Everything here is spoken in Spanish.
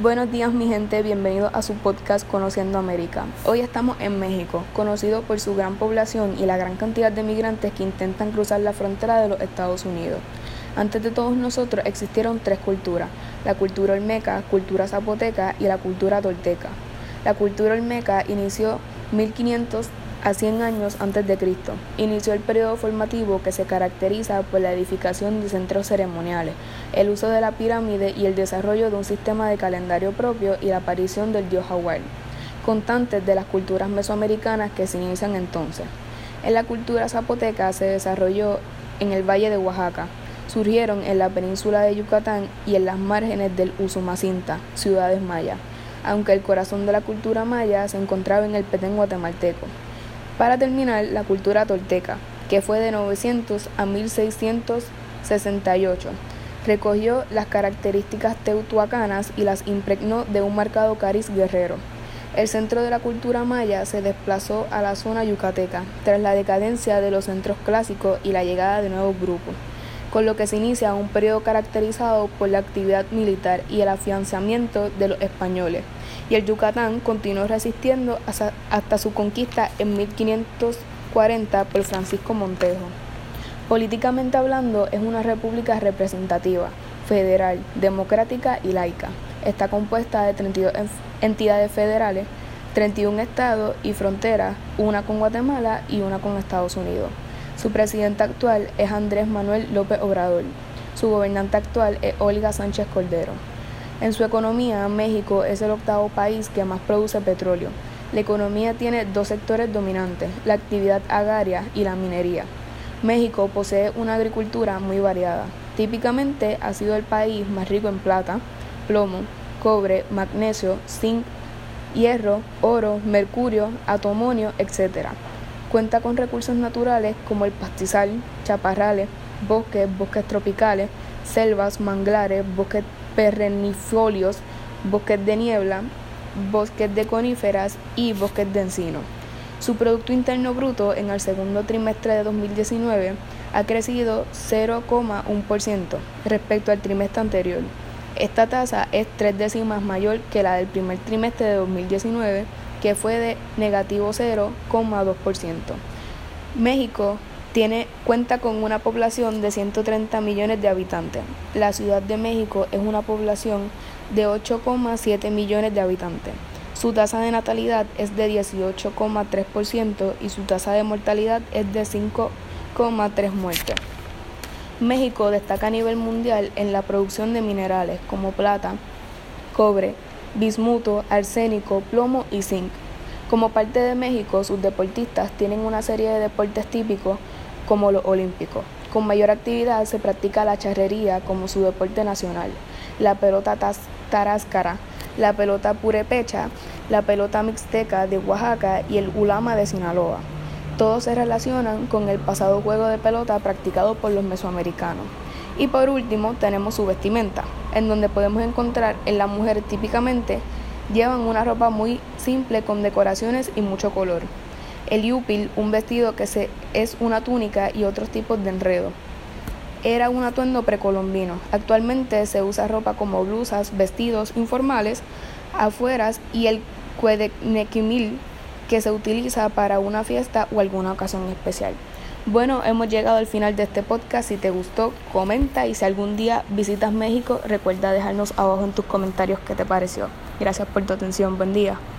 Buenos días mi gente, bienvenidos a su podcast Conociendo América. Hoy estamos en México, conocido por su gran población y la gran cantidad de migrantes que intentan cruzar la frontera de los Estados Unidos. Antes de todos nosotros existieron tres culturas, la cultura olmeca, cultura zapoteca y la cultura tolteca. La cultura olmeca inició 1500 a 100 años antes de Cristo. Inició el periodo formativo que se caracteriza por la edificación de centros ceremoniales, el uso de la pirámide y el desarrollo de un sistema de calendario propio y la aparición del dios Hawái, constantes de las culturas mesoamericanas que se inician entonces. En la cultura zapoteca se desarrolló en el valle de Oaxaca, surgieron en la península de Yucatán y en las márgenes del Usumacinta, ciudades mayas, aunque el corazón de la cultura maya se encontraba en el Petén guatemalteco. Para terminar, la cultura tolteca, que fue de 900 a 1668, recogió las características teutuacanas y las impregnó de un marcado cariz guerrero. El centro de la cultura maya se desplazó a la zona yucateca tras la decadencia de los centros clásicos y la llegada de nuevos grupos, con lo que se inicia un periodo caracterizado por la actividad militar y el afianzamiento de los españoles y el Yucatán continuó resistiendo hasta, su conquista en 1540 por Francisco Montejo. Políticamente hablando, es una república representativa, federal, democrática y laica. Está compuesta de 32 entidades federales, 31 estados y fronteras, una con Guatemala y una con Estados Unidos. Su presidente actual es Andrés Manuel López Obrador. Su gobernante actual es Olga Sánchez Cordero. En su economía, México es el octavo país que más produce petróleo. La economía tiene dos sectores dominantes, la actividad agraria y la minería. México posee una agricultura muy variada. Típicamente ha sido el país más rico en plata, plomo, cobre, magnesio, zinc, hierro, oro, mercurio, atomonio, etc. Cuenta con recursos naturales como el pastizal, chaparrales, bosques, bosques tropicales, selvas, manglares, bosques perennifolios, bosques de niebla, bosques de coníferas y bosques de encino. Su Producto Interno Bruto en el segundo trimestre de 2019 ha crecido 0,1% respecto al trimestre anterior. Esta tasa es tres décimas mayor que la del primer trimestre de 2019, que fue de negativo 0,2%. México tiene, cuenta con una población de 130 millones de habitantes. La Ciudad de México es una población de 8,7 millones de habitantes. Su tasa de natalidad es de 18,3% y su tasa de mortalidad es de 5,3 muertes. México destaca a nivel mundial en la producción de minerales como plata, cobre, bismuto, arsénico, plomo y zinc. Como parte de México, sus deportistas tienen una serie de deportes típicos como los olímpicos. Con mayor actividad se practica la charrería como su deporte nacional, la pelota taráscara, la pelota purepecha, la pelota mixteca de Oaxaca y el ulama de Sinaloa. Todos se relacionan con el pasado juego de pelota practicado por los mesoamericanos. Y por último tenemos su vestimenta, en donde podemos encontrar en la mujer típicamente llevan una ropa muy simple con decoraciones y mucho color. El yupil, un vestido que se, es una túnica y otros tipos de enredo. Era un atuendo precolombino. Actualmente se usa ropa como blusas, vestidos informales, afueras y el cuedenequimil que se utiliza para una fiesta o alguna ocasión especial. Bueno, hemos llegado al final de este podcast. Si te gustó, comenta y si algún día visitas México, recuerda dejarnos abajo en tus comentarios qué te pareció. Gracias por tu atención. Buen día.